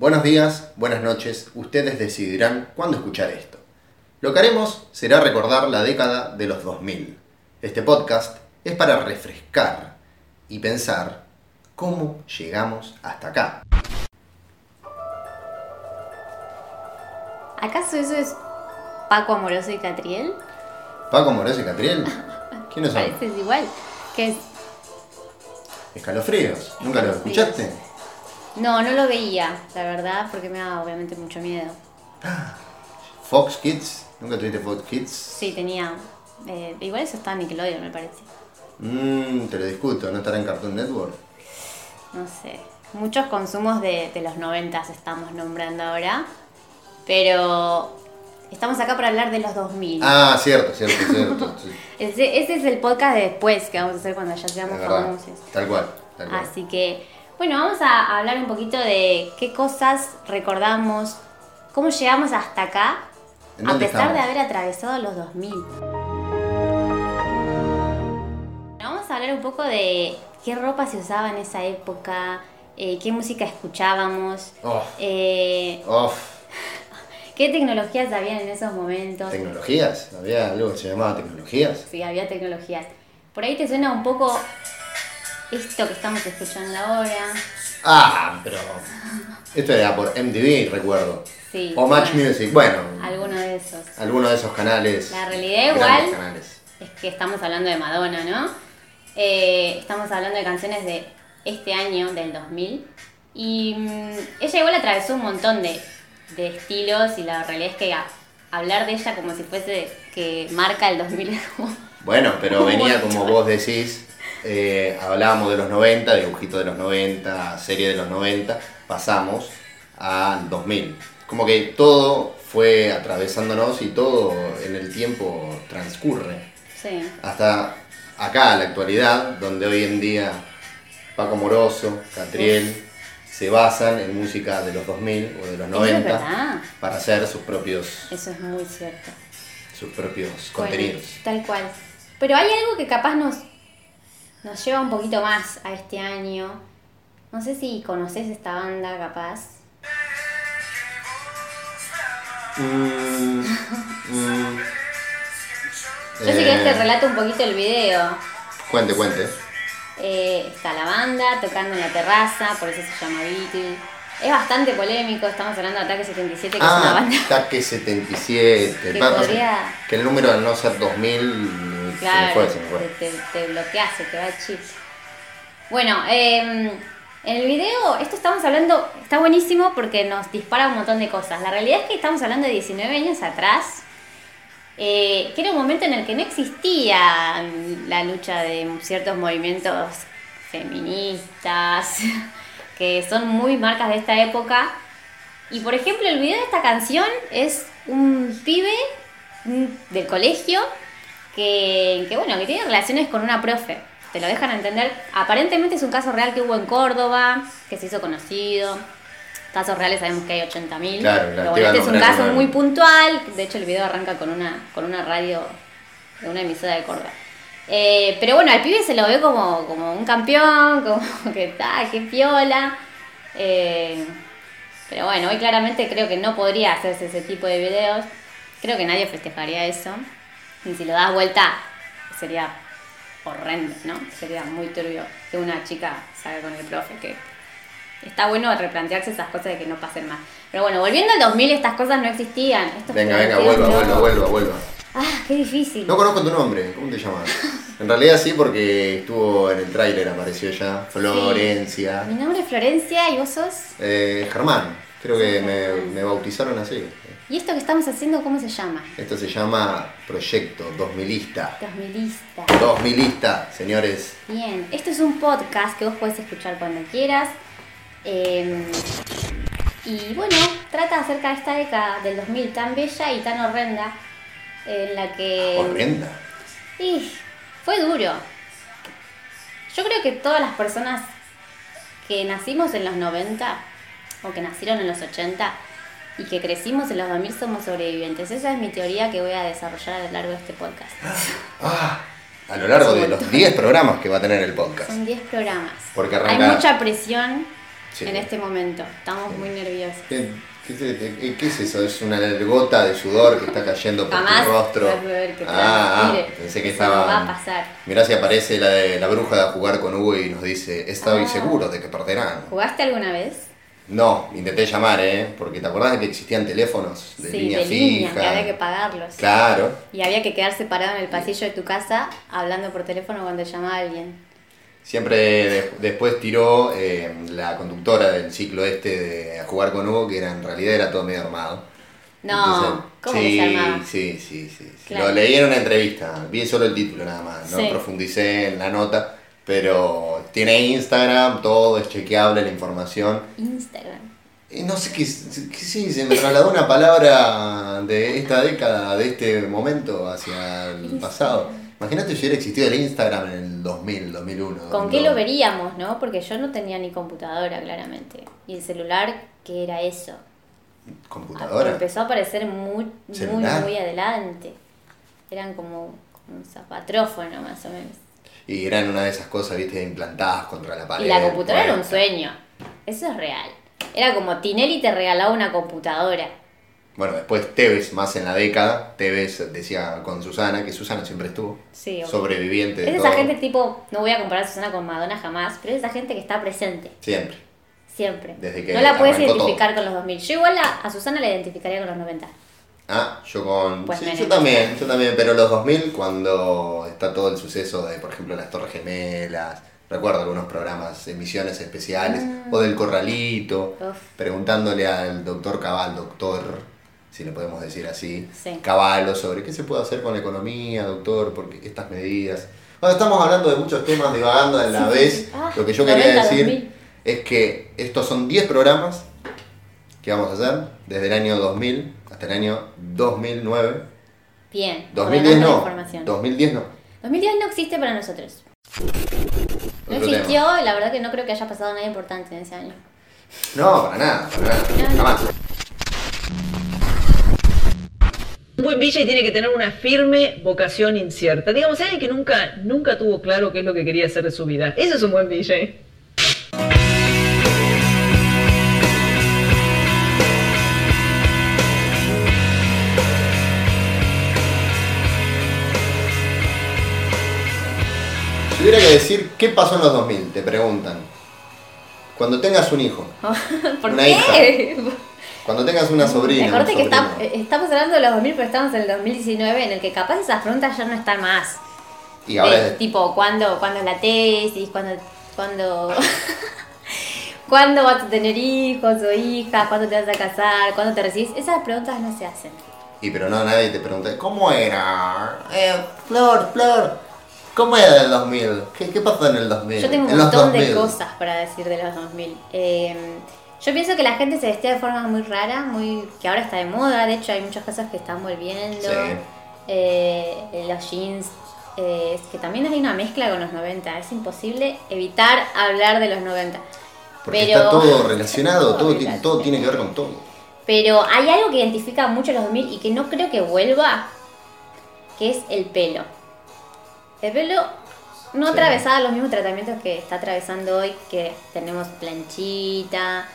Buenos días, buenas noches, ustedes decidirán cuándo escuchar esto. Lo que haremos será recordar la década de los 2000. Este podcast es para refrescar y pensar cómo llegamos hasta acá. ¿Acaso eso es Paco Amoroso y Catriel? Paco Amoroso y Catriel. ¿Quiénes son? Parece igual. Que es... Escalofríos. ¿Nunca lo escuchaste? No, no lo veía, la verdad, porque me da obviamente mucho miedo. Fox Kids. ¿Nunca tuviste Fox Kids? Sí, tenía. eh, igual eso está en Nickelodeon, me parece. Mmm, te lo discuto, ¿no estará en Cartoon Network? No sé. Muchos consumos de, de los noventas estamos nombrando ahora. Pero estamos acá para hablar de los 2000. Ah, cierto, cierto, cierto. sí. Ese, ese es el podcast de después que vamos a hacer cuando ya seamos famosos. Tal cual, tal cual. Así que, bueno, vamos a hablar un poquito de qué cosas recordamos, cómo llegamos hasta acá, ¿En a pesar de haber atravesado los 2000. Vamos a hablar un poco de qué ropa se usaba en esa época, eh, qué música escuchábamos, Oh, eh, oh, qué tecnologías habían en esos momentos. tecnologías. Había algo que se llamaba tecnologías. Sí, había tecnologías. Por ahí te suena un poco esto que estamos escuchando ahora. Ah, pero. Esto era por MTV, recuerdo. Sí. O Match bueno, Music. Bueno, Alguno de esos. alguno de esos canales. La realidad igual canales. es que estamos hablando de Madonna, ¿no? Eh, estamos hablando de canciones de este año, del 2000. Y mm, ella igual atravesó un montón de, de estilos y la realidad es que a- hablar de ella como si fuese que marca el 2000 es como... Bueno, pero venía como vos decís, eh, hablábamos de los 90, dibujito de los 90, serie de los 90, pasamos al 2000. Como que todo fue atravesándonos y todo en el tiempo transcurre. Sí. Hasta acá, la actualidad, donde hoy en día Paco Moroso, Catriel, se basan en música de los 2000 o de los Eso es 90 verdad. para hacer sus propios, Eso es muy cierto. sus propios Bueno, contenidos. tal cual. Pero hay algo que capaz nos, nos lleva un poquito más a este año. No sé si conoces esta banda, capaz. Mm, mm. Yo sé que Eh, te relato un poquito el video. Cuente, cuente. Eh, está la banda tocando en la terraza, por eso se llama Beatle. Es bastante polémico, estamos hablando de Ataque 77, que es una Ah, banda. Ataque 77. Que podría- Que el número al no ser 2000 se me Claro, fue, se me fue. te, te, te bloqueas, se te va el chip. Bueno, eh, en el video, esto estamos hablando, está buenísimo porque nos dispara un montón de cosas. La realidad es que estamos hablando de 19 años atrás, eh, que era un momento en el que no existía la lucha de ciertos movimientos feministas, que son muy marcas de esta época. Y por ejemplo, el video de esta canción es un pibe del colegio que, que, bueno, que tiene relaciones con una profe. Te lo dejan entender. Aparentemente es un caso real que hubo en Córdoba, que se hizo conocido. Casos reales sabemos que hay 80.000. Claro, pero bueno, este es un caso muy puntual. De hecho, el video arranca con una, con una radio de una emisora de Córdoba. Eh, pero bueno, al pibe se lo ve como, como un campeón, como que está, qué piola. Eh, pero bueno, hoy claramente creo que no podría hacerse ese tipo de videos. Creo que nadie festejaría eso. Y si lo das vuelta, sería horrendo, ¿no? Sería muy turbio que una chica salga con el profe, que está bueno replantearse esas cosas de que no pasen más. Pero bueno, volviendo al 2000, estas cosas no existían. Estos Venga, venga, vuelva, vuelva, locos. vuelva, vuelva. Ah, qué difícil. No conozco tu nombre, ¿cómo te llamas? En realidad sí, porque estuvo en el tráiler, apareció ya. Florencia. Mi nombre es Florencia y vos sos. Eh, Germán, creo que me, me bautizaron así. ¿Y esto que estamos haciendo, cómo se llama? Esto se llama Proyecto 2000ista. 2000ista. 2000ista, señores. Bien, esto es un podcast que vos podés escuchar cuando quieras. Eh, y bueno, trata acerca de esta década del 2000 tan bella y tan horrenda, en la que... Horrenda. Y fue duro. Yo creo que todas las personas que nacimos en los 90 o que nacieron en los 80 y que crecimos en los 2000 somos sobrevivientes. Esa es mi teoría que voy a desarrollar a lo largo de este podcast. Ah, a lo largo de los 10 programas que va a tener el podcast. Son 10 programas. Porque Hay arranca- mucha presión Sí. en este momento. Estamos muy nerviosos. ¿Qué, qué es- qué- qué es eso? ¿Es una gota de sudor que está cayendo por Jamás tu rostro? vas a ver que ah, ah, pensé que va a estaba... pasar. Mirá si aparece la de la bruja de a jugar con Hugo y nos dice, estoy Ah. seguro de que perderán. ¿Jugaste alguna vez? No, intenté llamar, ¿eh? Porque te acordás de que existían teléfonos de sí, línea de fija. que había que pagarlos. Claro. Y había que quedar separado en el pasillo de tu casa hablando por teléfono cuando llamaba alguien. Siempre de- después tiró eh, la conductora del ciclo este de a jugar con Hugo, que era, en realidad era todo medio armado. No, ¿cómo que sí, se armaba? Sí, sí, sí. sí. Claro. Lo leí en una entrevista, vi solo el título nada más, no Sí. profundicé en la nota, pero tiene Instagram, todo es chequeable la información. Instagram. Y no sé qué, qué sí, se me trasladó una palabra de esta década, de este momento hacia el pasado. Imagínate si hubiera existido el Instagram en el 2000, 2001. ¿Con qué 2002. lo veríamos, no? Porque yo no tenía ni computadora, claramente. Y el celular, ¿qué era eso? ¿Computadora? Empezó a aparecer muy, muy, muy adelante. Eran como, como un zapatrófono, más o menos. Y eran una de esas cosas, viste, implantadas contra la pared. Y la computadora era un sueño. Eso es real. Era como Tinelli te regalaba una computadora. Bueno, después Tevez, más en la década, Tevez decía con Susana, que Susana siempre estuvo. Sí. Sobreviviente de Es todo. esa gente tipo, no voy a comparar a Susana con Madonna jamás, pero es esa gente que está presente, Siempre. siempre. Desde que no la puedes identificar con los 2000. Yo igual a, a Susana la identificaría con los 90. Ah, yo con... Pues sí, yo también, yo también, pero los 2000 cuando está todo el suceso de, por ejemplo, las Torres Gemelas, recuerdo algunos programas, emisiones especiales, o del Corralito, Uf. preguntándole al doctor Cabal, doctor, si le podemos decir así, Sí. Caballo, sobre qué se puede hacer con la economía, doctor, porque estas medidas... Bueno, estamos hablando de muchos temas divagando a la vez, Ah, lo que yo quería 90, decir 2000. es que estos son 10 programas que vamos a hacer desde el año 2000 hasta el año 2009. Bien. 2010 ordenando la no. información. 2010 no. 2010 no existe para nosotros. No Otro existió, tema. y la verdad que no creo que haya pasado nada importante en ese año. No, para nada, para nada. No. Jamás. Un buen DJ tiene que tener una firme vocación incierta. Digamos, alguien que nunca, nunca tuvo claro qué es lo que quería hacer de su vida. Eso es un buen DJ. Si hubiera que decir qué pasó en los 2000, te preguntan. Cuando tengas un hijo, ¿Por Una qué? cuando tengas una sobrina. un Acordate que está- eh, estamos hablando de los 2000, pero estamos en el 2019, en el que capaz esas preguntas ya no están más. y ahora De, es- tipo, ¿cuándo, ¿cuándo es la tesis? ¿Cuándo, cuándo, ¿cuándo vas a tener hijos o hijas? ¿Cuándo te vas a casar? ¿Cuándo te recibís? Esas preguntas no se hacen. Y pero no, nadie te pregunta, ¿cómo era? Eh, Flor, Flor, ¿cómo era el 2000? ¿Qué, qué pasó en el 2000? Yo tengo un En montón de 2000. cosas para decir de los 2000. Eh, yo pienso que la gente se vestía de forma muy rara, muy que ahora está de moda. De hecho, hay muchas cosas que están volviendo. Sí. Eh, los jeans, eh, que también hay una mezcla con los 90. Es imposible evitar hablar de los 90. Porque Pero- está todo relacionado, todo, tiene, relacionado. todo tiene que ver con todo. Pero hay algo que identifica mucho los 2000 y que no creo que vuelva, que es el pelo. El pelo no Sí. atravesaba los mismos tratamientos que está atravesando hoy, que tenemos planchita,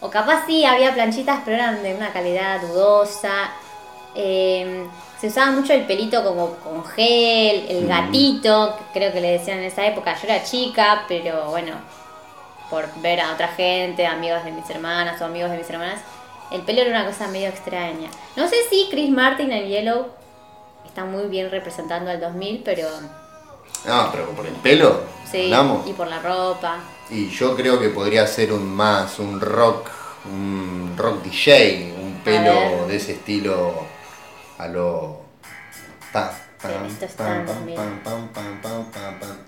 o capaz sí había planchitas, pero eran de una calidad dudosa. Eh, se usaba mucho el pelito como con gel, el Mm. gatito, que creo que le decían en esa época. Yo era chica, pero bueno, por ver a otra gente, amigos de mis hermanas o amigos de mis hermanas, el pelo era una cosa medio extraña. No sé si Chris Martin en Yellow está muy bien representando al 2000, pero No, pero por el pelo, sí, hablamos. y por la ropa. Y yo creo que podría ser un más, un rock, un rock DJ, un pelo de ese estilo a lo... pa.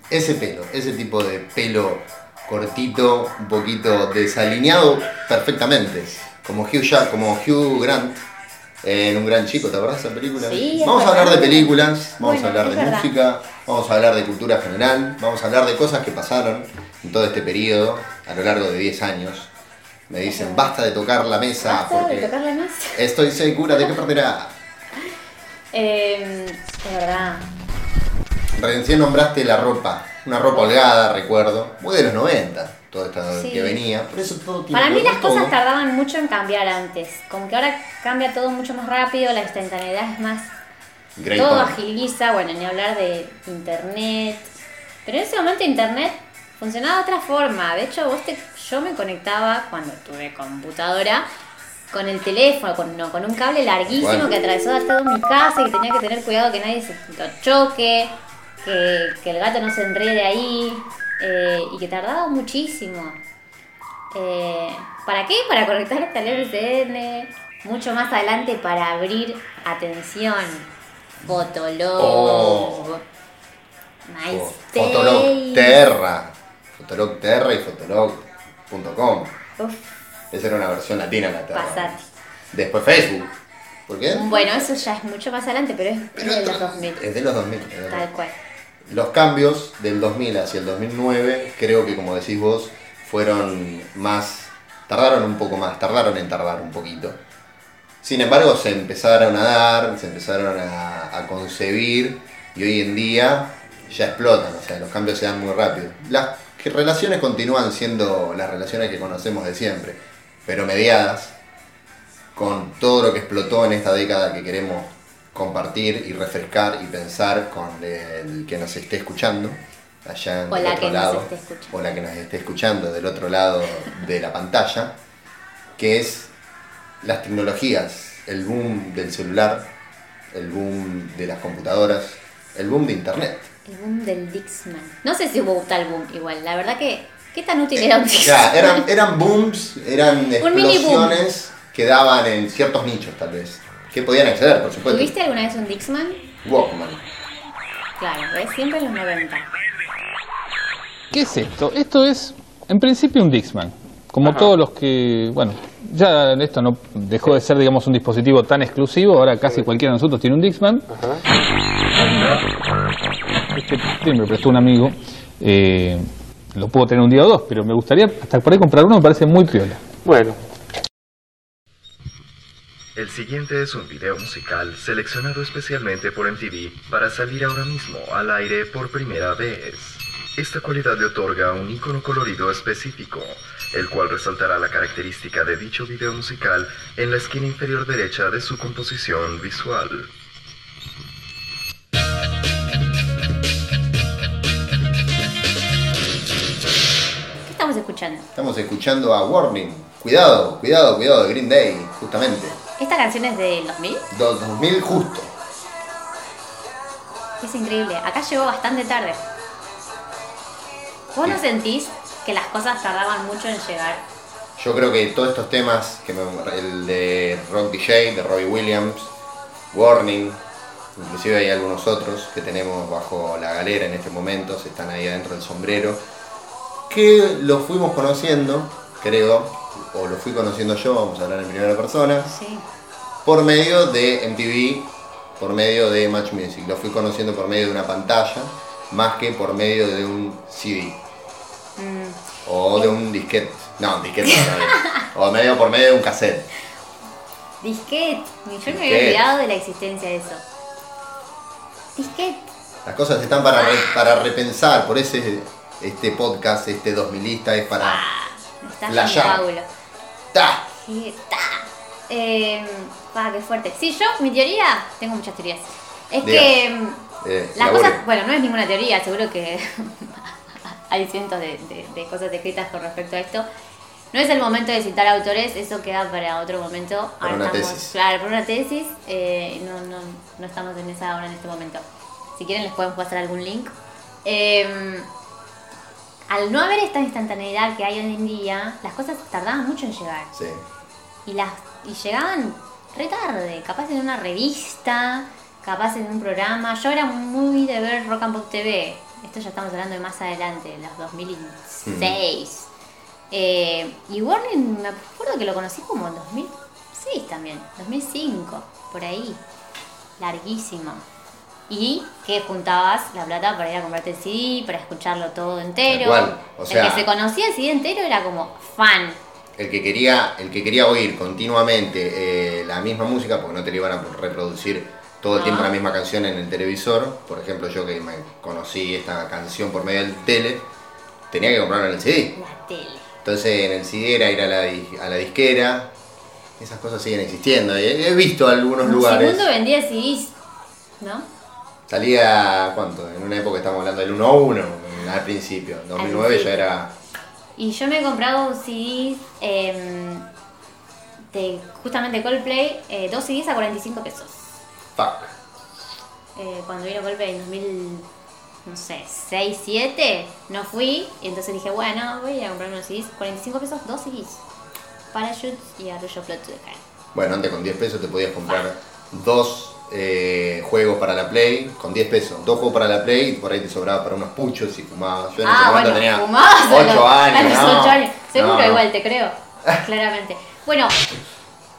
Ese pelo, ese tipo de pelo cortito, un poquito desalineado perfectamente. Como Hugh, Jack, como Hugh Grant en Un Gran Chico, ¿te acordás de esa película? Sí, vamos a hablar de películas, vamos Bueno, a hablar de verdad. música, vamos a hablar de cultura general, vamos a hablar de cosas que pasaron en todo este periodo, a lo largo de 10 años. Me dicen, basta de tocar la mesa Basta de porque tocarla más. estoy segura de que perderá. Eh, es verdad. Recién nombraste la ropa, una ropa holgada, recuerdo, muy de los 90. Todo esto Sí. que venía. Por eso todo tiene Para mí las cosas tardaban mucho en cambiar antes. Como que ahora cambia todo mucho más rápido, la instantaneidad es más... Great todo point. agiliza, bueno, ni hablar de internet. Pero en ese momento internet funcionaba de otra forma. De hecho, vos te- yo me conectaba cuando tuve computadora con el teléfono, con, no, con un cable larguísimo que atravesó toda mi casa y que tenía que tener cuidado que nadie se lo choque, que, que el gato no se enrede ahí eh, y que tardaba muchísimo. Eh, ¿Para qué? Para conectar hasta el MSN. Mucho más adelante para abrir atención. Fotolog. Oh. MySpace. Fotolog Terra. Fotolog Terra y Fotolog.com. Esa era una versión latina la Terra. pasate. Después Facebook. ¿Por qué? Bueno, eso ya es mucho más adelante, pero es Pero de los 2000. Es de los 2000. es de los Tal cual. Los cambios del 2000 hacia el 2009, creo que como decís vos, fueron más, tardaron un poco más, tardaron en tardar un poquito. Sin embargo, se empezaron a dar, se empezaron a, a concebir y hoy en día ya explotan, o sea, los cambios se dan muy rápido. Las relaciones continúan siendo las relaciones que conocemos de siempre, pero mediadas con todo lo que explotó en esta década que queremos compartir y refrescar y pensar con el que nos esté escuchando allá en O del la otro que nos lado esté o la que nos esté escuchando del otro lado de la pantalla que es las tecnologías el boom del celular el boom de las computadoras el boom de internet El boom del Dixman. No sé si hubo tal boom igual. La verdad que. ¿Qué tan útil era un Dixman? ya, eran, eran booms eran boom. explosiones que daban en ciertos nichos tal vez que podían acceder por supuesto ¿Tuviste alguna vez un Dixman? Walkman Claro, ¿ves? Siempre en los 90. ¿Qué es esto? Esto es, en principio, un Dixman. Como todos los que, bueno, ya esto no dejó de ser, digamos, un dispositivo tan exclusivo. Ahora casi cualquiera de nosotros tiene un Dixman. Este sí, me lo prestó un amigo. Eh, lo puedo tener un día o dos, pero me gustaría hasta por ahí comprar uno. Me parece muy piola. Bueno, El siguiente es un video musical seleccionado especialmente por MTV para salir ahora mismo al aire por primera vez. Esta cualidad le otorga un icono colorido específico, el cual resaltará la característica de dicho video musical en la esquina inferior derecha de su composición visual. ¿Qué estamos escuchando? estamos escuchando a Warning cuidado cuidado cuidado de Green Day justamente ¿Esta canción es del 2000? Do- 2000 justo Es increíble. Acá llegó bastante tarde. ¿Vos no Sí. sentís que las cosas tardaban mucho en llegar? Yo creo que todos estos temas, que me- el de Rock DJ, de Robbie Williams, Warning, inclusive hay algunos otros que tenemos bajo la galera en este momento, se están ahí adentro del sombrero, que lo fuimos conociendo, creo, o lo fui conociendo yo, vamos a hablar en primera persona, Sí. por medio de MTV, por medio de Match Music. Lo fui conociendo por medio de una pantalla, más que por medio de un CD. O de un disquete. No, un disquete no, O medio por medio de un cassette. Disquete. Yo me había olvidado de la existencia de eso. Disquete. Las cosas están para, re- para repensar, por ese este podcast, este 2000ista es para... Me está Flashear. ¡Ta! Sí, ta. Eh, qué fuerte. Sí, yo, mi teoría, tengo muchas teorías. Es Diga. que mm, Eh, las cosas, bueno, no es ninguna teoría, seguro que hay cientos de, de- de cosas escritas con respecto a esto. No es el momento de citar autores, eso queda para otro momento. Para una estamos, tesis. Claro, para una tesis, eh, no, no, no estamos en esa ahora en este momento. Si quieren les podemos pasar algún link. Eh, al no haber esta instantaneidad que hay hoy en día, las cosas tardaban mucho en llegar Sí. y las y llegaban re tarde, capaz en una revista, capaz en un programa. Yo era muy de ver Rock and Pop TV. Esto ya estamos hablando de más adelante, los 2006. Eh, y Warning, me acuerdo que lo conocí como en 2006 también, 2005, por ahí. Larguísimo. Y que juntabas la plata para ir a comprarte el CD, para escucharlo todo entero. Cual, o sea- el que se conocía el CD entero era como fan. El que quería, el que quería oír continuamente eh, la misma música, porque no te le iban a reproducir todo el tiempo la misma canción en el televisor, por ejemplo yo que me conocí esta canción por medio del tele, tenía que comprarlo en el CD. La tele. Entonces en el CD era ir a la, a la disquera. Esas cosas siguen existiendo. He, he visto algunos lugares. Segundo vendía CDs, ¿no? Salía, ¿cuánto? En una época estamos hablando del 1 a 1, al principio. En 2009 ya era. Y yo me he comprado CDs em, de justamente Coldplay, eh, dos CDs a 45 pesos. Fuck. Eh, cuando vino Coldplay en 2000, no sé, 6, 7, no fui. Y entonces dije, bueno, voy a comprar unos CDs. 45 pesos, dos CDs. Parachutes y Arroyo Float to the. Bueno, antes con 10 pesos te podías comprar dos eh, juegos para la Play. Con 10 pesos, dos juegos para la Play y por ahí te sobraba para unos puchos y fumabas. Yo en ese Ah, momento bueno, tenía fumabas a 8 los- años. A los no, 8 años. Seguro no. igual, te creo. Claramente. Bueno,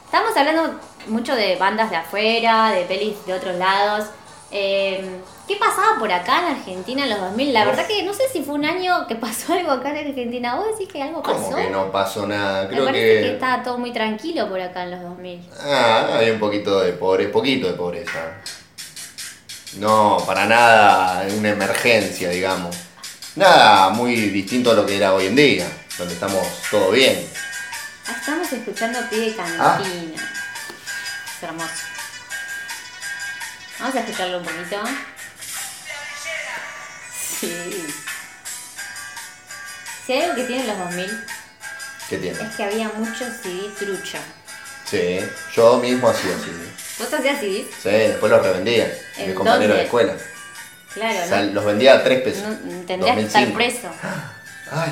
estamos hablando mucho de bandas de afuera, de pelis de otros lados. Eh, ¿Qué pasaba por acá en Argentina en los 2000? La verdad que no sé si fue un año que pasó algo acá en Argentina. ¿Vos decís que algo pasó? ¿Cómo que no pasó nada? Me Creo parece que. que... estaba todo muy tranquilo por acá en los 2000. Ah, había un poquito de pobreza, poquito de pobreza. No, para nada una emergencia, digamos. Nada muy distinto a lo que era hoy en día, donde estamos todo bien. Ah, estamos escuchando Pide Ah. Cantina. Es hermoso. Vamos a escucharlo un poquito. Sí. Si hay algo que tienen los 2000 ¿Qué tiene? es que había mucho CD trucho. Sí, yo mismo hacía así. ¿Vos hacías CDs? Sí, después los revendía. ¿En Mis compañeros dónde? de escuela. Claro, O sea, ¿no? los vendía a 3 pesos. No, tendrías que estar 2005. preso. Ay,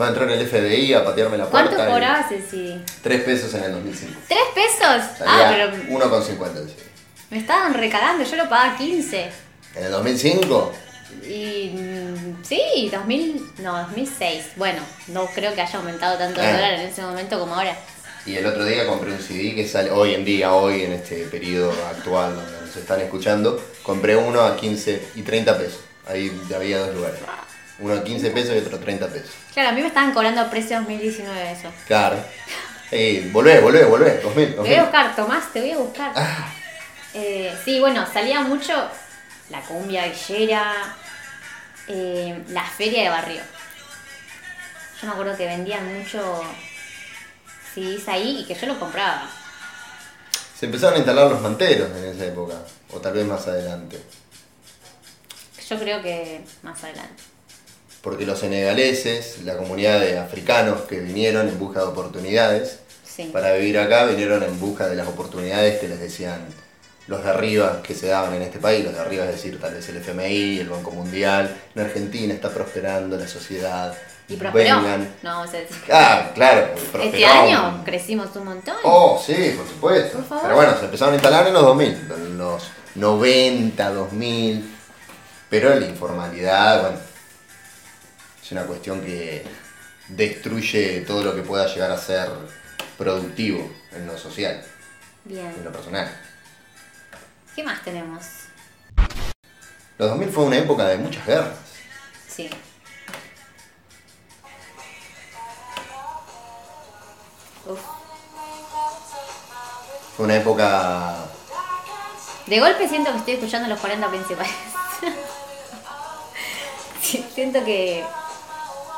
va a entrar el FBI a patearme la puerta. ¿Cuánto y- cobrabas el CD? 3 pesos en el 2005. ¿Tres pesos? Ah, Salía pero 1,50 el CD. me estaban recalando, yo lo pagaba 15. En el 2005, Y sí, 2000, no, 2006. Bueno, no creo que haya aumentado tanto el Eh. dólar en ese momento como ahora. y el otro día compré un CD que sale hoy en día, hoy en este periodo actual donde nos están escuchando, compré uno a 15 y 30 pesos. Ahí había dos lugares. Uno a 15 pesos y otro a 30 pesos. Claro, a mí me estaban cobrando precio 2019 eso. Claro. Ey, volvé, volvé, volvé. 2000, Te voy 2000. a buscar, Tomás, te voy a buscar. Ah. Eh, sí, bueno, salía mucho la cumbia villera, eh, la feria de barrio. Yo me acuerdo que vendían mucho CDs ahí y que yo lo compraba. Se empezaron a instalar los manteros en esa época, o tal vez más adelante. Yo creo que más adelante. Porque los senegaleses, la comunidad de africanos que vinieron en busca de oportunidades, Sí. para vivir acá vinieron en busca de las oportunidades que les decían los de arriba que se daban en este país, los de arriba es decir, tal vez el FMI, el Banco Mundial, en Argentina está prosperando la sociedad, Y prosperó. vengan. No, vamos a decir. Ah, claro, Este prosperó. año crecimos un montón. Oh, sí, por supuesto. Por. Pero bueno, se empezaron a instalar en los 2000, en los 90, 2000. Pero la informalidad, bueno, es una cuestión que destruye todo lo que pueda llegar a ser productivo en lo social, en Bien. lo personal. ¿Qué más tenemos? Los 2000 fue una época de muchas guerras. Sí. Uf. Fue una época... De golpe siento que estoy escuchando los 40 principales. Siento que.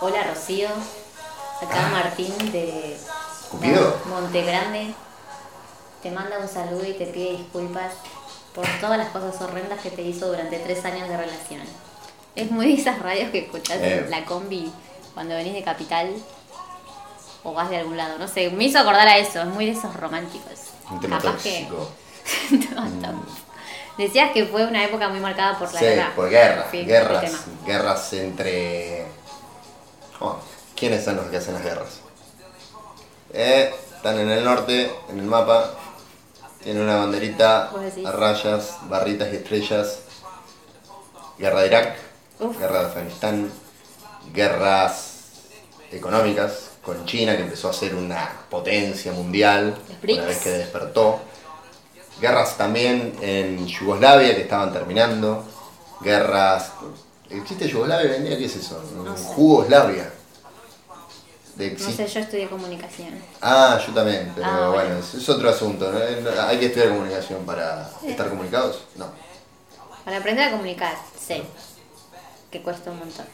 Hola Rocío. Acá Martín de ¿Cupido? Monte Grande. Te manda un saludo y te pide disculpas por todas las cosas horrendas que te hizo durante tres años de relación. Es muy de esas radios que escuchás Eh. en la combi cuando venís de capital o vas de algún lado. No sé, me hizo acordar a eso. Es muy de esos románticos. Un tema Capaz que- tóxico. Tóxico. Decías que fue una época muy marcada por la Sí, guerra. por Sí, el guerras, tema. guerras entre... Oh, ¿Quiénes son los que hacen las guerras? Eh, están en el norte, en el mapa, tienen una banderita a rayas, barritas y estrellas. Guerra de Irak, Uf. guerra de Afganistán, guerras económicas con China que empezó a ser una potencia mundial una vez que despertó. Guerras también en Yugoslavia que estaban terminando. Guerras. ¿Existe Yugoslavia hoy en día? ¿Qué es eso? No sé. Jugoslavia. De No sé, yo estudié comunicación. Ah, yo también, pero Ah, bueno, bueno. es, es otro asunto. ¿no? Hay que estudiar comunicación para estar comunicados. No. Para aprender a comunicar, sé que cuesta un montón.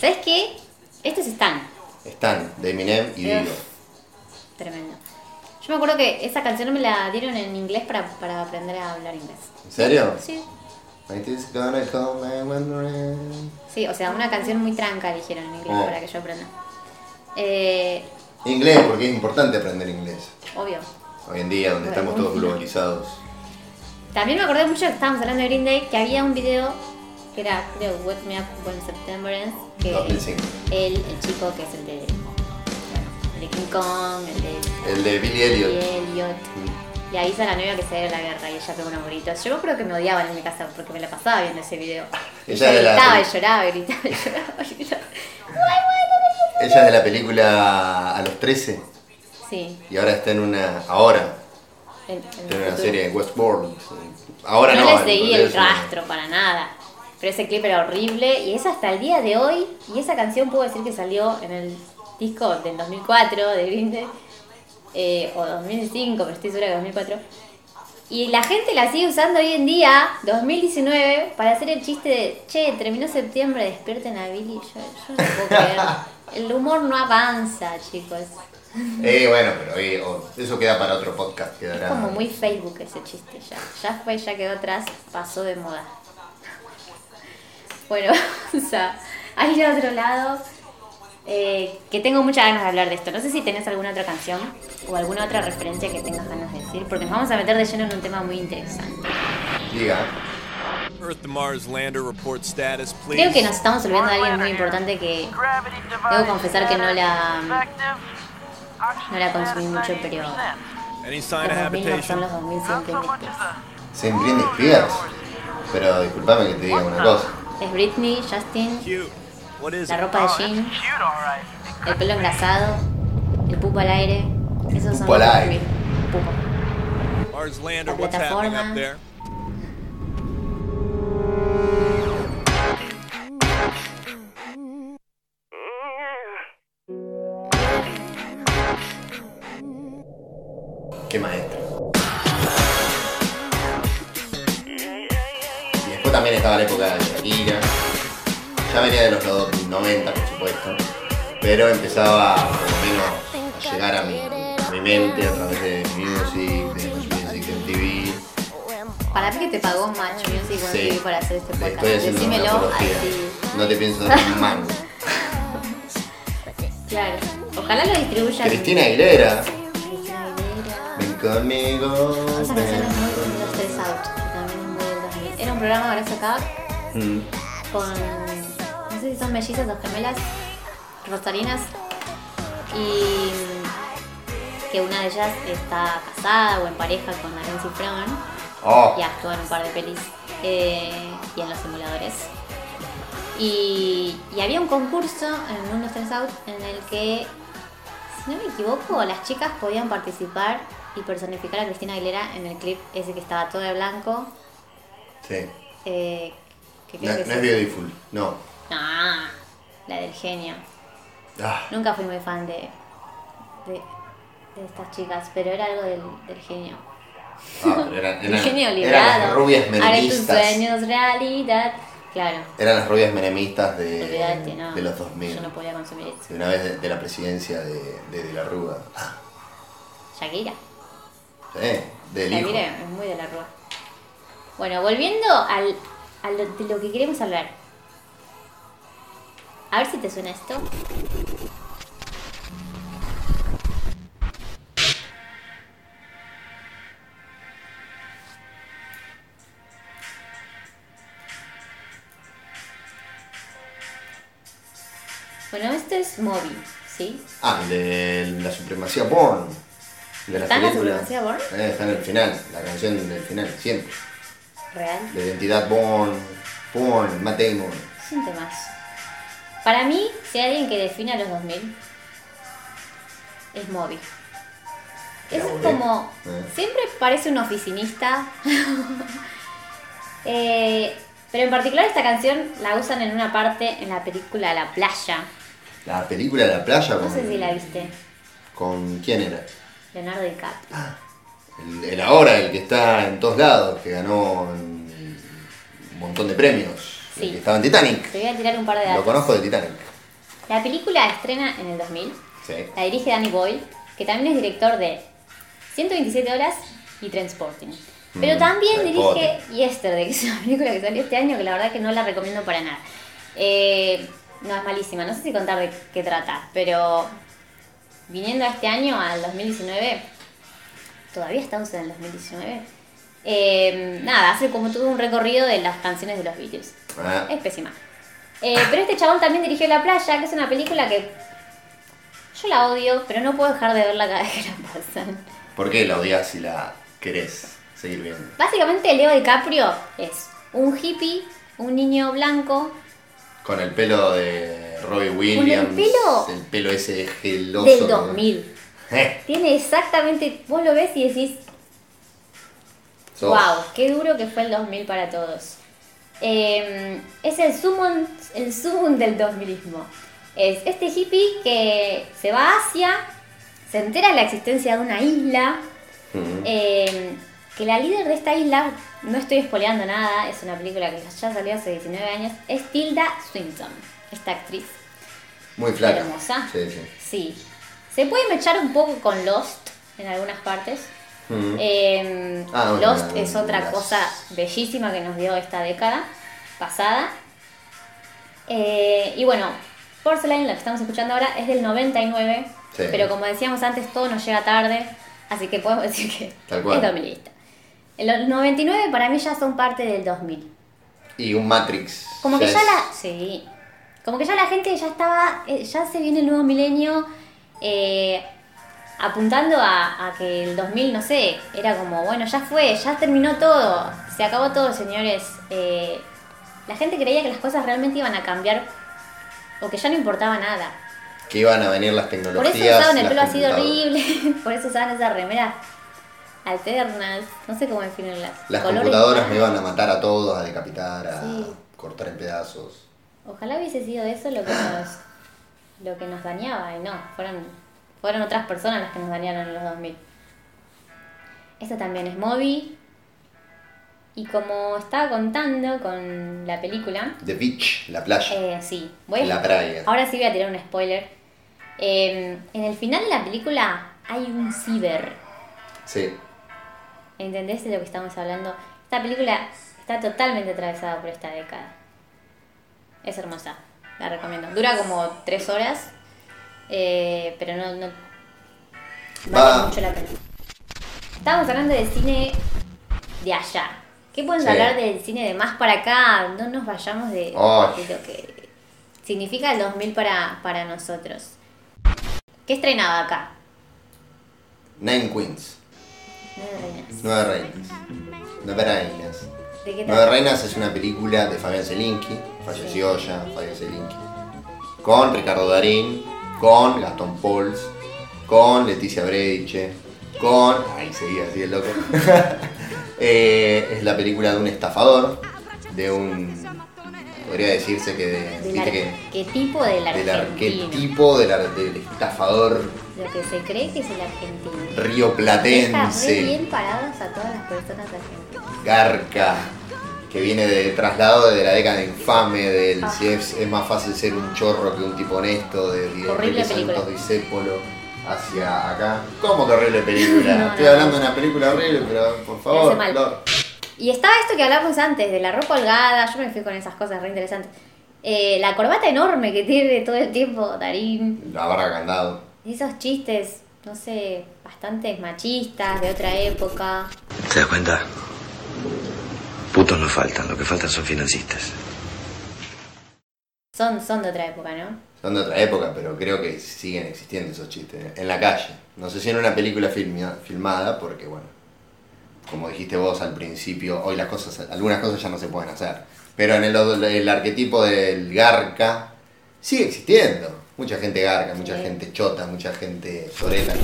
¿Sabes qué? Estos están. Están de Eminem y Dio. Tremendo. Yo me acuerdo que esa canción me la dieron en inglés para, para aprender a hablar inglés. ¿En serio? Sí. Sí, o sea, una canción muy tranca dijeron en inglés Oh. para que yo aprenda. Eh, Inglés, porque es importante aprender inglés. obvio. Hoy en día, donde estamos todos globalizados. También me acordé mucho que estábamos hablando de Green Day, que había un video que era, creo, Wake Me Up When September Ends, que 2005. él, el chico que es el de, bueno, el de King Kong, el de El de Billy Billy Elliot. Elliot, y ahí a la novia que se dio la guerra y ella pegó unos gritos. Yo creo que me odiaban en mi casa porque me la pasaba viendo ese video. Y Ella yo gritaba y lloraba y gritaba y lloraba y gritaba. Ella es de la película A los 13 Sí, y ahora está en una. Ahora, en, en tiene una futuro. serie en Westworld. Ahora no. no en seguí el rastro para nada. Pero ese clip era horrible y es hasta el día de hoy. Y esa canción puedo decir que salió en el disco del 2004 de Green Day. Eh, o 2005, pero estoy segura que 2004. Y la gente la sigue usando hoy en día, 2019, para hacer el chiste de, che, terminó septiembre, despierten a Billy. Yo, yo no puedo creer. El humor no avanza, chicos. Eh, bueno, pero eh, oh, eso queda para otro podcast. Es como muy Facebook ese chiste ya. Ya fue, ya quedó atrás, pasó de moda. Bueno, o sea, ahí de otro lado, eh, que tengo muchas ganas de hablar de esto. No sé si tenés alguna otra canción o alguna otra referencia que tengas ganas de decir, porque nos vamos a meter de lleno en un tema muy interesante. Diga. Earth to Mars lander report status, please. Creo que nos estamos olvidando de alguien muy importante que debo confesar que no la, no la consumí mucho, pero los sign of 2000 no son los 2000 siempre. Se entiende Spears. Pero disculpame que te diga una cosa. Es Britney, Justin, la it? ropa de jean, el pelo engrasado, el pupo al aire. Esos son al los aire. 2000. Pupo. Mars lander, La what's happening plataforma. up there? Qué maestro. Y después también estaba la época de Shakira. Ya venía de los 90, por supuesto. Pero empezaba por lo menos a llegar a mi, a mi mente a través de Music, de Much Music MTV. Para mí que te pagó Match Music One Sí. Para hacer este podcast. Decímelo así. No te pienso dar un mango. Claro. Ojalá lo distribuyan. Cristina Aguilera. Cristina Aguilera. Ven conmigo. Esa ven canción es muy. Los Tres Out, que también es muy del 2000. Era un programa Horacio Cabac Mm. con. Sé si son mellizas o gemelas, rosarinas. Y. que una de ellas está casada o en pareja con Aaron Cifrón. Oh, y actúa en un par de pelis eh, y en los simuladores. Y, y había un concurso en unos Tres Out en el que, si no me equivoco, las chicas podían participar y personificar a Cristina Aguilera en el clip ese que estaba todo de blanco. sí. eh, que No, que no es. Beautiful, no. Ah, la del genio. Ah, Nunca fui muy fan de, de, de estas chicas, pero era algo del, del genio. ah, eran, El eran- genio eran liberado. las rubias Haré tus menemistas. sueños realidad. Claro. Eran las rubias menemistas de, Olvídate, no. de los 2000. Yo no podía consumir eso. De una vez de, de la presidencia de, de, de la Rúa. Shakira. sí, del hijo. Shakira es muy de la rúa. Bueno, volviendo al, a lo, de lo que queremos hablar. A ver si te suena esto. Bueno, esto es Moby, ¿sí? Ah, el de la supremacía Born. De la ¿Está en la supremacía Bourne? Eh, está en el final, la canción del final, siempre. Real. La identidad Born, Born, Matt Damon. Es un temazo. Para mí, si hay alguien que define a los 2000, es Moby. La Es como. Eh. Siempre parece un oficinista. Eh, pero en particular esta canción la usan en una parte en la película La Playa. La película la playa No sé si la viste. ¿Con quién era? Leonardo DiCaprio. El, el ahora, el que está en todos lados, que ganó un montón de premios. Sí. Que estaba en Titanic. Te voy a tirar un par de datos. Lo conozco de Titanic. La película estrena en el 2000. Sí. La dirige Danny Boyle, que también es director de 127 horas y Transporting. Pero Mm, también Transporting. dirige Yesterday, que es una película que salió este año que la verdad que no la recomiendo para nada. Eh, no, es malísima, no sé si contar de qué trata, pero viniendo a este año, al 2019, todavía estamos en el 2019, eh, nada, hace como todo un recorrido de las canciones de los Beatles. Ah, Es pésima. Eh, pero este chabón también dirigió La Playa, que es una película que yo la odio, pero no puedo dejar de verla cada vez que la pasan. ¿Por qué la odias si la querés seguir viendo? Básicamente Leo DiCaprio es un hippie, un niño blanco, Con el pelo de Robbie Williams. pelo el pelo ese geloso. del 2000. Eh, Tiene exactamente, vos lo ves y decís, wow, qué duro que fue el 2000 para todos. Eh, es el sumum, el sumum del 2000ismo. Es este hippie que se va a Asia, se entera de la existencia de una isla, eh, que la líder de esta isla, no estoy espoleando nada, es una película que ya salió hace 19 años, es Tilda Swinton, esta actriz. Muy flaca. hermosa. Sí, sí. Sí, se puede mechar un poco con Lost en algunas partes. Mm. Eh, Ah, bueno, Lost la- es otra las- cosa bellísima que nos dio esta década pasada. Eh, y bueno, Porcelain, lo que estamos escuchando ahora, es del 99, Sí. pero como decíamos antes, todo nos llega tarde, así que podemos decir que Tal cual. es 2000. Los 99 para mí ya son parte del 2000. Y un Matrix. Como que ya la. Sí. Como que ya la gente ya estaba. eh, Ya se viene el nuevo milenio. eh, apuntando a, a que el 2000, no sé, era como, bueno, ya fue, ya terminó todo. Se acabó todo, señores. Eh, la gente creía que las cosas realmente iban a cambiar. O que ya no importaba nada. Que iban a venir las Por tecnologías. eso usaban el pelo así horrible. Por eso usaban esas remeras alternas. No sé cómo definirlas. Las Colores computadoras me iban a matar a todos, a decapitar, a Sí. cortar en pedazos. Ojalá hubiese sido eso lo que nos, lo que nos dañaba y no, fueron, fueron otras personas las que nos dañaron en los 2000. Esto también es Moby. Y como estaba contando con la película, The Beach, la playa. eh, sí, voy a- La playa. ahora sí voy a tirar un spoiler. Eh, en el final de la película hay un ciber. Sí. ¿Entendés de lo que estamos hablando? Esta película está totalmente atravesada por esta década. Es hermosa, la recomiendo. Dura como tres horas, eh, pero no, no vale Va. mucho la pena. Estábamos hablando de cine de allá. ¿Qué pueden Sí. hablar del cine de más para acá? No nos vayamos de, de lo que significa el 2000 para, para nosotros. ¿Qué estrenaba acá? Nine Queens. Nueve reinas. Nueve reinas. Nueve reinas. ¿De qué Nueve reinas es una película de Fabián Zelinski. Falleció ya Fabián Zelinski. Con Ricardo Darín. Con Gastón Pauls. Con Leticia Brediche. Con. Ahí seguía así el loco. Eh, es la película de un estafador. De un. Podría decirse que. De, Del viste que arquetipo del del argentino. arquetipo del, ar- del estafador Lo que se cree que es el argentino. Deja re bien parados a todas las personas argentinas. Garca, que viene de traslado de la década infame, del Ah. si es, es más fácil ser un chorro que un tipo honesto, de, de Horrible. Santos Discépolo hacia acá. ¿Cómo que horrible película? No, Estoy no, hablando no. de una película horrible, pero por favor, mal. Y estaba esto que hablamos antes, de la ropa holgada, yo me fui con esas cosas re interesantes. Eh, la corbata enorme que tiene todo el tiempo Darín. La barra candado. Esos chistes, no sé, bastante machistas, de otra época. ¿Te das cuenta? Putos no faltan, lo que faltan son financistas. Son, son de otra época, ¿no? Son de otra época, pero creo que siguen existiendo esos chistes. En la calle. No sé si en una película filmia- filmada, porque bueno, como dijiste vos al principio, hoy las cosas, algunas cosas ya no se pueden hacer. Pero en el, el arquetipo del garca sigue existiendo. Mucha gente garca, mucha Sí. gente chota, mucha gente soreta.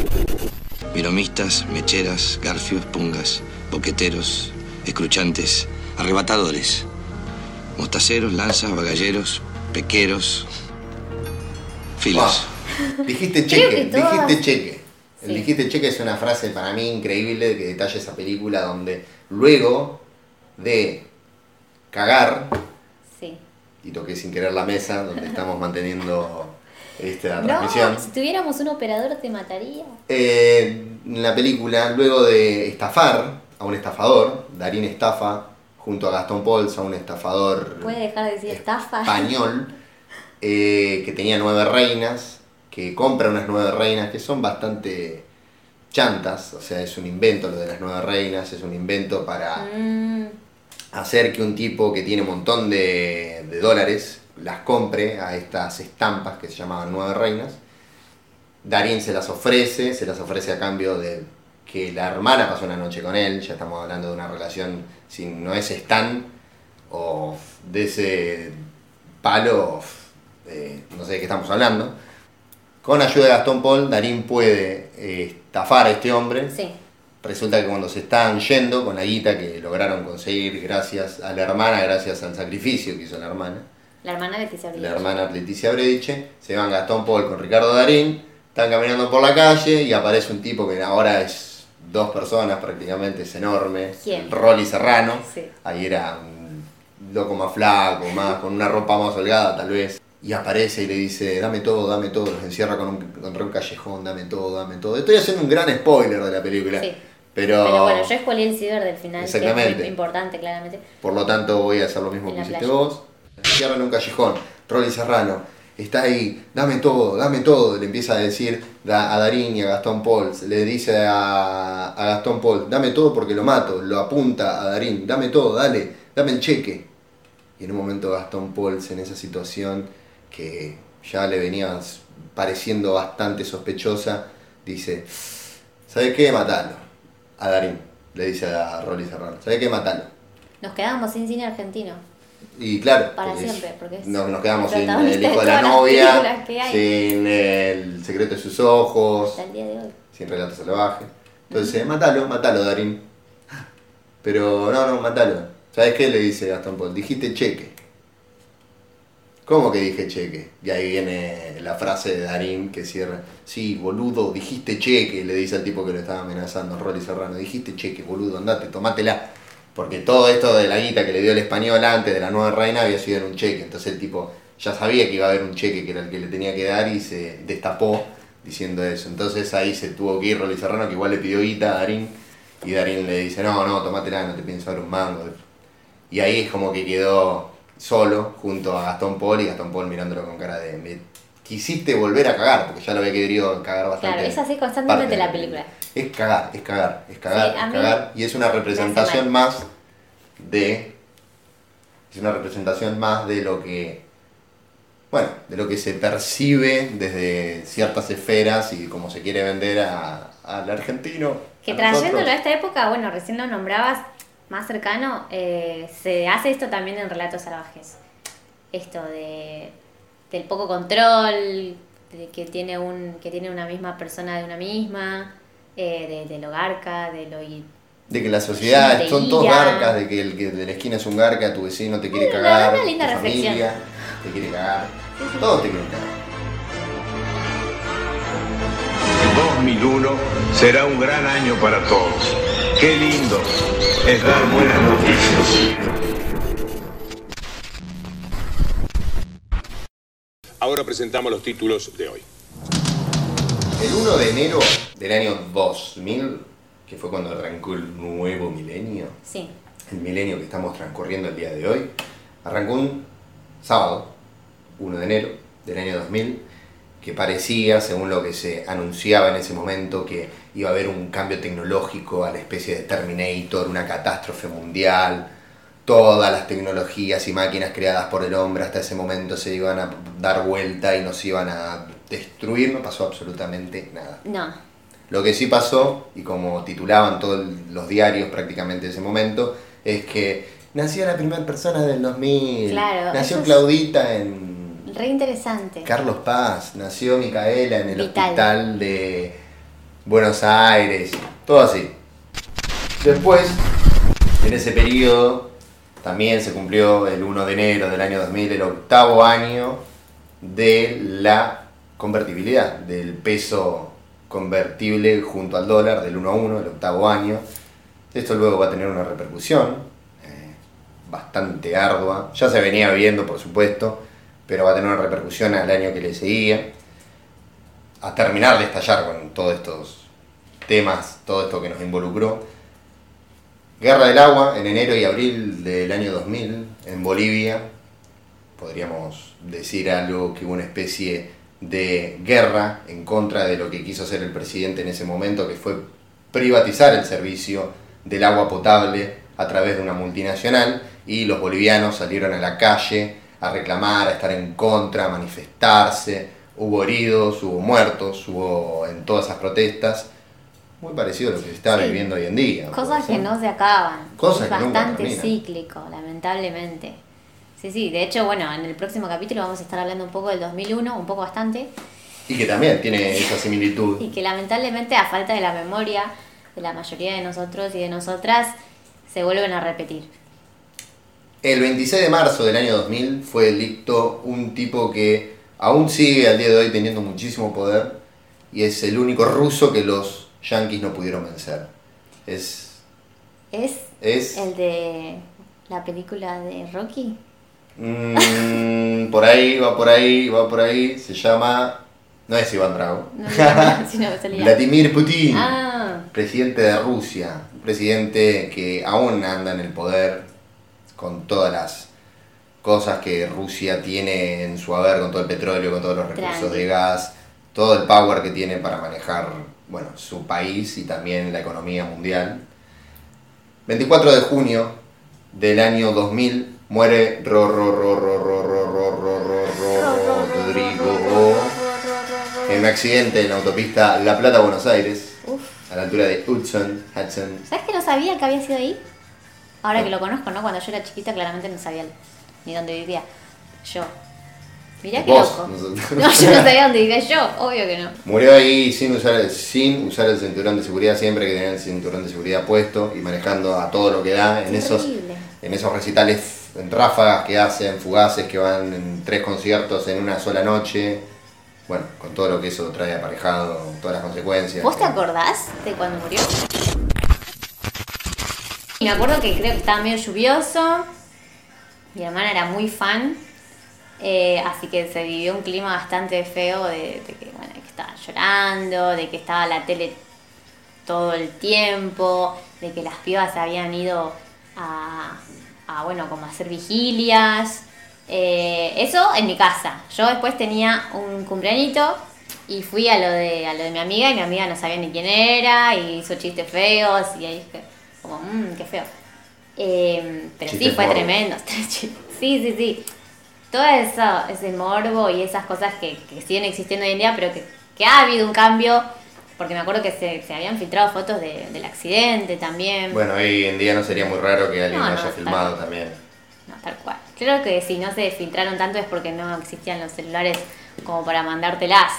Miromistas, mecheras, garfios, pungas, boqueteros, escruchantes, arrebatadores, mostaceros, lanzas, bagalleros, pequeros, filas. Wow. Dijiste cheque, dijiste cheque. El Sí. dijiste cheque es una frase para mí increíble que detalla esa película donde luego de cagar Sí. y toqué sin querer la mesa donde estamos manteniendo. La No, transmisión. si tuviéramos un operador te mataría. Eh, en la película, luego de estafar a un estafador, Darín estafa junto a Gastón Pauls a un estafador Puede dejar de decir estafa. español eh, que tenía nueve reinas, que compra unas nueve reinas que son bastante chantas, o sea, es un invento lo de las nueve reinas, es un invento para Mm, hacer que un tipo que tiene un montón de, de dólares las compre a estas estampas que se llamaban nueve reinas. Darín se las ofrece, se las ofrece a cambio de que la hermana pasó una noche con él, ya estamos hablando de una relación, si no es Stan o de ese palo, eh, no sé de qué estamos hablando. Con ayuda de Gastón Paul, Darín puede eh, estafar a este hombre. sí. Resulta que cuando se están yendo con la guita que lograron conseguir gracias a la hermana, gracias al sacrificio que hizo la hermana, La hermana Leticia la Brillo. hermana Leticia Brediche, se van Gastón Paul con Ricardo Darín, están caminando por la calle y aparece un tipo que ahora es dos personas prácticamente, es enorme, ¿Quién? Rolly Serrano, Sí. ahí era un loco más flaco, más con una ropa más holgada tal vez. Y aparece y le dice, dame todo, dame todo, los encierra con un, contra un callejón, dame todo, dame todo. Estoy haciendo un gran spoiler de la película. Sí. Pero, Pero bueno, yo escuelé el ciber del final, que es Exactamente. muy importante, claramente. por lo tanto voy a hacer lo mismo En que hiciste playa. vos. Encierra en un callejón, Rolly Serrano, está ahí, dame todo, dame todo. Le empieza a decir a Darín y a Gastón Paul, le dice a, a Gastón Paul, dame todo porque lo mato, lo apunta a Darín, dame todo, dale, dame el cheque. Y en un momento Gastón Pauls en esa situación que ya le venía pareciendo bastante sospechosa, dice, ¿sabes qué? Matalo. A Darín, le dice a Rolly Serrano, ¿sabes qué? Matalo. Nos quedábamos sin cine argentino. Y claro, Para porque es- siempre, porque es nos, nos quedamos sin el hijo de la novia, sin el secreto de sus ojos, Hasta el día de hoy. sin relato salvaje. Entonces, matalo, matalo, Darín. Pero no, no, matalo. ¿Sabes qué? Le dice Gastón Paul, dijiste cheque. ¿Cómo que dije cheque? Y ahí viene la frase de Darín que cierra, sí, boludo, dijiste cheque, le dice al tipo que lo estaba amenazando, Rolly Serrano, dijiste cheque, boludo, andate, tomátela. Porque todo esto de la guita que le dio el español antes de la nueva reina había sido en un cheque. Entonces el tipo ya sabía que iba a haber un cheque que era el que le tenía que dar y se destapó diciendo eso. Entonces ahí se tuvo que ir Rolly Serrano, que igual le pidió guita a Darín. Y Darín le dice, no, no, tomátela, no te pienso dar un mango. Y ahí es como que quedó solo junto a Gastón Paul y Gastón Paul mirándolo con cara de... "Me quisiste volver a cagar, porque ya lo había querido cagar bastante. Claro, es así constantemente la película. Es cagar, es cagar, es cagar, Sí, es cagar. Y es una representación más de... Es una representación más de lo que... Bueno, de lo que se percibe desde ciertas esferas y cómo se quiere vender a- al argentino. Que a nosotros. trayéndolo a esta época, bueno, recién lo nombrabas más cercano, eh, se hace esto también en Relatos Salvajes. Esto de del poco control, de que tiene un que tiene una misma persona de una misma, eh, de, de lo garca, de lo De que la sociedad De son todos garcas, de que el que de la esquina es un garca, tu vecino te quiere Bueno, cagar, una linda tu reflexión. familia te quiere cagar, todos te quieren cagar. 2001 será un gran año para todos. Qué lindo es dar buenas noticias. Ahora presentamos los títulos de hoy. El 1 de enero del año 2000, que fue cuando arrancó el nuevo milenio, Sí, el milenio que estamos transcurriendo el día de hoy, arrancó un sábado, 1 de enero del año 2000, que parecía, según lo que se anunciaba en ese momento, que iba a haber un cambio tecnológico a la especie de Terminator, una catástrofe mundial, todas las tecnologías y máquinas creadas por el hombre hasta ese momento se iban a dar vuelta y nos iban a destruir, no pasó absolutamente nada. no. Lo que sí pasó, y como titulaban todos los diarios prácticamente de ese momento, es que nació la primera persona del 2000. Claro, nació Claudita en Re interesante. Carlos Paz, nació Micaela en el Vital. hospital de Buenos Aires, todo así. Después, en ese periodo, también se cumplió el 1 de enero del año 2000, el octavo año de la convertibilidad, del peso convertible junto al dólar, del 1 a 1, el octavo año. Esto luego va a tener una repercusión eh, bastante ardua. Ya se venía viendo, por supuesto, pero va a tener una repercusión al año que le seguía. a terminar de estallar con todos estos temas, todo esto que nos involucró. Guerra del agua en enero y abril del año 2000 en Bolivia. Podríamos decir algo que hubo una especie de guerra en contra de lo que quiso hacer el presidente en ese momento, que fue privatizar el servicio del agua potable a través de una multinacional y los bolivianos salieron a la calle a reclamar, a estar en contra, a manifestarse. Hubo heridos, hubo muertos, hubo en todas esas protestas. Muy parecido a lo que se está Sí. viviendo hoy en día. Cosas ¿puede que no se acaban. Cosas es que bastante cíclico, lamentablemente. Sí, sí, de hecho, bueno, en el próximo capítulo vamos a estar hablando un poco del 2001, un poco bastante, Y que también tiene esa similitud. y que lamentablemente a falta de la memoria de la mayoría de nosotros y de nosotras, se vuelven a repetir. El 26 de marzo del año 2000 fue electo un tipo que aún sigue al día de hoy teniendo muchísimo poder y es el único ruso que los yanquis no pudieron vencer. Es, ¿Es es el de la película de Rocky? mm, por ahí, va por ahí, va por ahí, se llama... No es Iván Drago. No. Vladimir Putin, Ah, presidente de Rusia, un presidente que aún anda en el poder con todas las cosas que Rusia tiene en su haber, con todo el petróleo, con todos los recursos de gas, todo el power que tiene para manejar bueno, su país y también la economía mundial. 24 de junio del año 2000 muere Rorro Rodrigo en un accidente en la autopista La Plata Buenos Aires a la altura de Hudson Hudson. ¿Sabes que no sabía que había sido ahí? Ahora que lo conozco, ¿no? Cuando yo era chiquita claramente no sabía ni dónde vivía yo. Mirá qué loco. No, yo no sabía dónde vivía yo, obvio que no. Murió ahí sin usar, el, sin usar el cinturón de seguridad, siempre que tenía el cinturón de seguridad puesto y manejando a todo lo que da en esos, en esos recitales en ráfagas que hacen, fugaces que van en tres conciertos en una sola noche. Bueno, con todo lo que eso trae aparejado, todas las consecuencias. ¿Vos te acordás de cuando murió? Y me acuerdo que creo que estaba medio lluvioso. Mi hermana era muy fan. Eh, así que se vivió un clima bastante feo de, de que, bueno, de que estaba llorando, de que estaba la tele todo el tiempo, de que las pibas habían ido a, a, bueno, como a hacer vigilias. Eh, eso en mi casa. Yo después tenía un cumpleañito y fui a lo de a lo de mi amiga y mi amiga no sabía ni quién era y hizo chistes feos y ahí dije como mmm, qué feo. Eh, pero sí fue tremendo. sí, sí, sí. Todo eso, ese morbo y esas cosas que, que siguen existiendo hoy en día, pero que, que ha habido un cambio, porque me acuerdo que se, se habían filtrado fotos de- del accidente también. Bueno, hoy en día no sería muy raro que alguien No, lo haya filmado también. No, tal cual. Creo que si no se filtraron tanto es porque no existían los celulares como para mandártelas.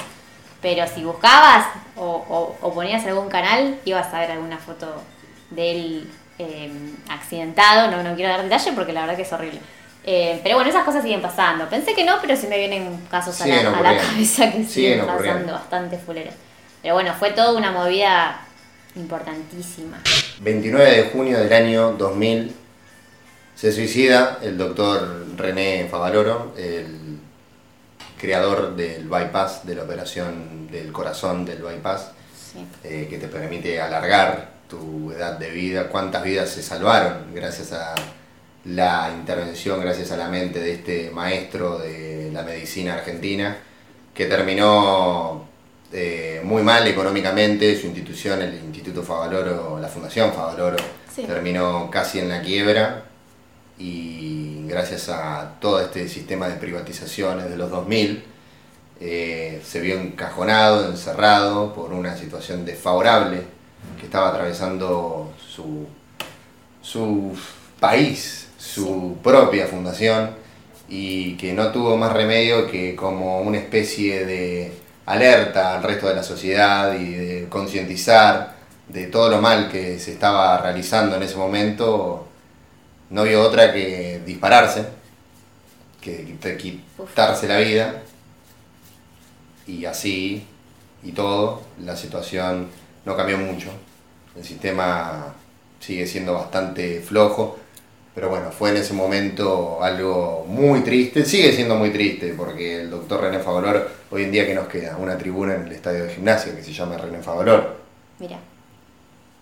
Pero si buscabas o, o- o ponías algún canal, ibas a ver alguna foto de él eh, accidentado. No, no quiero dar detalle porque la verdad que es horrible. Eh, pero bueno, esas cosas siguen pasando. Pensé que no, pero sí me vienen casos a la, a cabeza que Siguen pasando bastante fuleras. Pero bueno, fue toda una movida importantísima. 29 de junio del año 2000 se suicida el doctor René Favaloro, el creador del bypass, de la operación del corazón del bypass, Sí. eh, que te permite alargar tu edad de vida. ¿Cuántas vidas se salvaron gracias a la intervención, gracias a la mente de este maestro de la medicina argentina, que terminó eh, muy mal económicamente, su institución, el Instituto Favaloro, la Fundación Favaloro, Sí. terminó casi en la quiebra y gracias a todo este sistema de privatizaciones de los 2000 eh, se vio encajonado, encerrado por una situación desfavorable que estaba atravesando su, su país, su propia fundación y que no tuvo más remedio que como una especie de alerta al resto de la sociedad y de concientizar de todo lo mal que se estaba realizando en ese momento, no vio otra que dispararse, que quit- quitarse la vida y así y todo, la situación no cambió mucho. El sistema sigue siendo bastante flojo. Pero bueno, fue en ese momento algo muy triste, sigue siendo muy triste, porque el doctor René Favalor, hoy en día que nos queda una tribuna en el estadio de gimnasia que se llama René Favalor, Mira.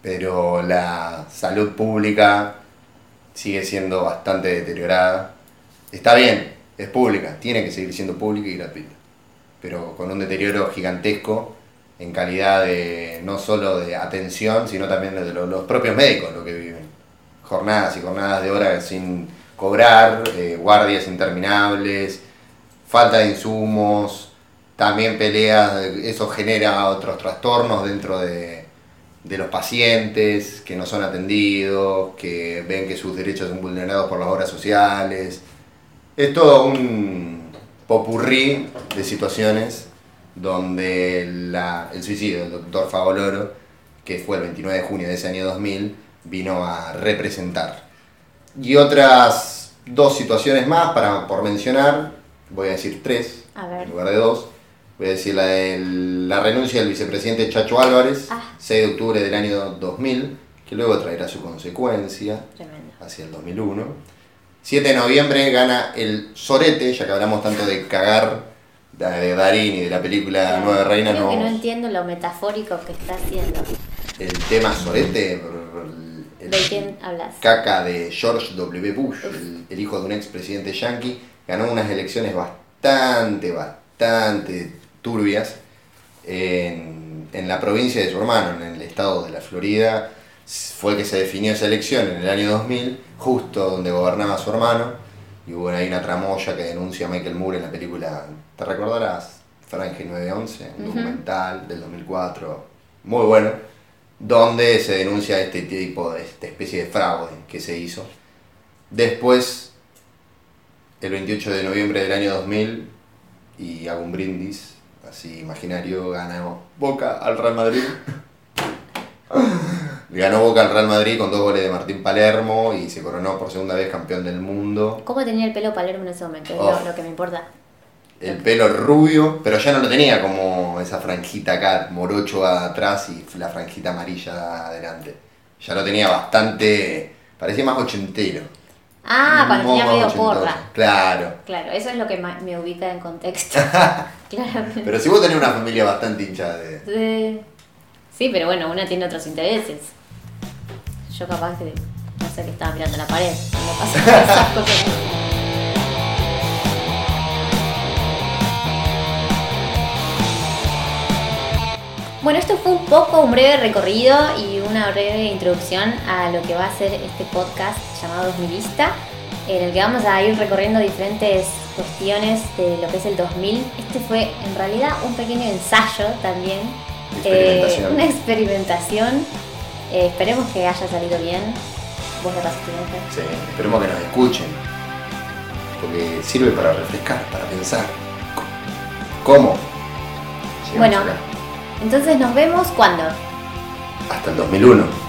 pero la salud pública sigue siendo bastante deteriorada. Está bien, es pública, tiene que seguir siendo pública y gratuita, pero con un deterioro gigantesco en calidad de no solo de atención, sino también de lo- los propios médicos lo que viven. Jornadas y jornadas de horas sin cobrar, eh, guardias interminables, falta de insumos, también peleas, eso genera otros trastornos dentro de, los pacientes que no son atendidos, que ven que sus derechos son vulnerados por las obras sociales. Es todo un popurrí de situaciones donde el suicidio del doctor Favoloro, que fue el 29 de junio de ese año 2000, vino a representar. Y otras dos situaciones más para, por mencionar, voy a decir tres A ver. en lugar de dos. Voy a decir la de la renuncia del vicepresidente Chacho Álvarez, Ah. 6 de octubre del año 2000, que luego traerá su consecuencia Tremendo. hacia el 2001. 7 de noviembre gana el Sorete, ya que hablamos tanto de cagar de Darín y de la película Creo que no, no entiendo lo metafórico que está haciendo. el tema Sorete, el ¿De quién hablas? caca de George W. Bush, el, el hijo de un expresidente yankee, ganó unas elecciones bastante, bastante turbias en, en la provincia de su hermano, en el estado de la Florida. Fue que se definió esa elección en el año 2000, justo donde gobernaba su hermano, y hubo ahí una tramoya que denuncia a Michael Moore en la película, ¿te recordarás? Fahrenheit 911, un Ujú. documental del 2004, muy bueno, donde se denuncia este tipo de esta especie de fraude que se hizo. Después, el 28 de noviembre del año 2000, y hago un brindis, así imaginario, ganó Boca al Real Madrid. Le ganó Boca al Real Madrid con dos goles de Martín Palermo y se coronó por segunda vez campeón del mundo. ¿Cómo tenía el pelo Palermo en ese momento? Es Oh. lo, lo que me importa. El pelo rubio, pero ya no lo tenía como esa franjita acá, morocho atrás y la franjita amarilla adelante. Ya lo tenía bastante, parecía más ochentero. Ah, poco medio ochentoso. porra. Claro. Claro, eso es lo que me ubica en contexto. Claramente. Pero si vos tenés una familia bastante hinchada de... Sí. Sí, pero bueno, una tiene otros intereses. Yo capaz que no sé que estaba mirando la pared cuando pasan esas cosas. Bueno, esto fue un poco un breve recorrido y una breve introducción a lo que va a ser este podcast llamado 2000 en el que vamos a ir recorriendo diferentes cuestiones de lo que es el 2000. Este fue en realidad un pequeño ensayo también, eh, Experimentación. una experimentación. Eh, esperemos que haya salido bien. Vos la pasaste? Sí, esperemos que nos escuchen. Porque sirve para refrescar, para pensar. ¿Cómo? Llegamos Bueno. acá. Entonces nos vemos cuando. Hasta el 2001.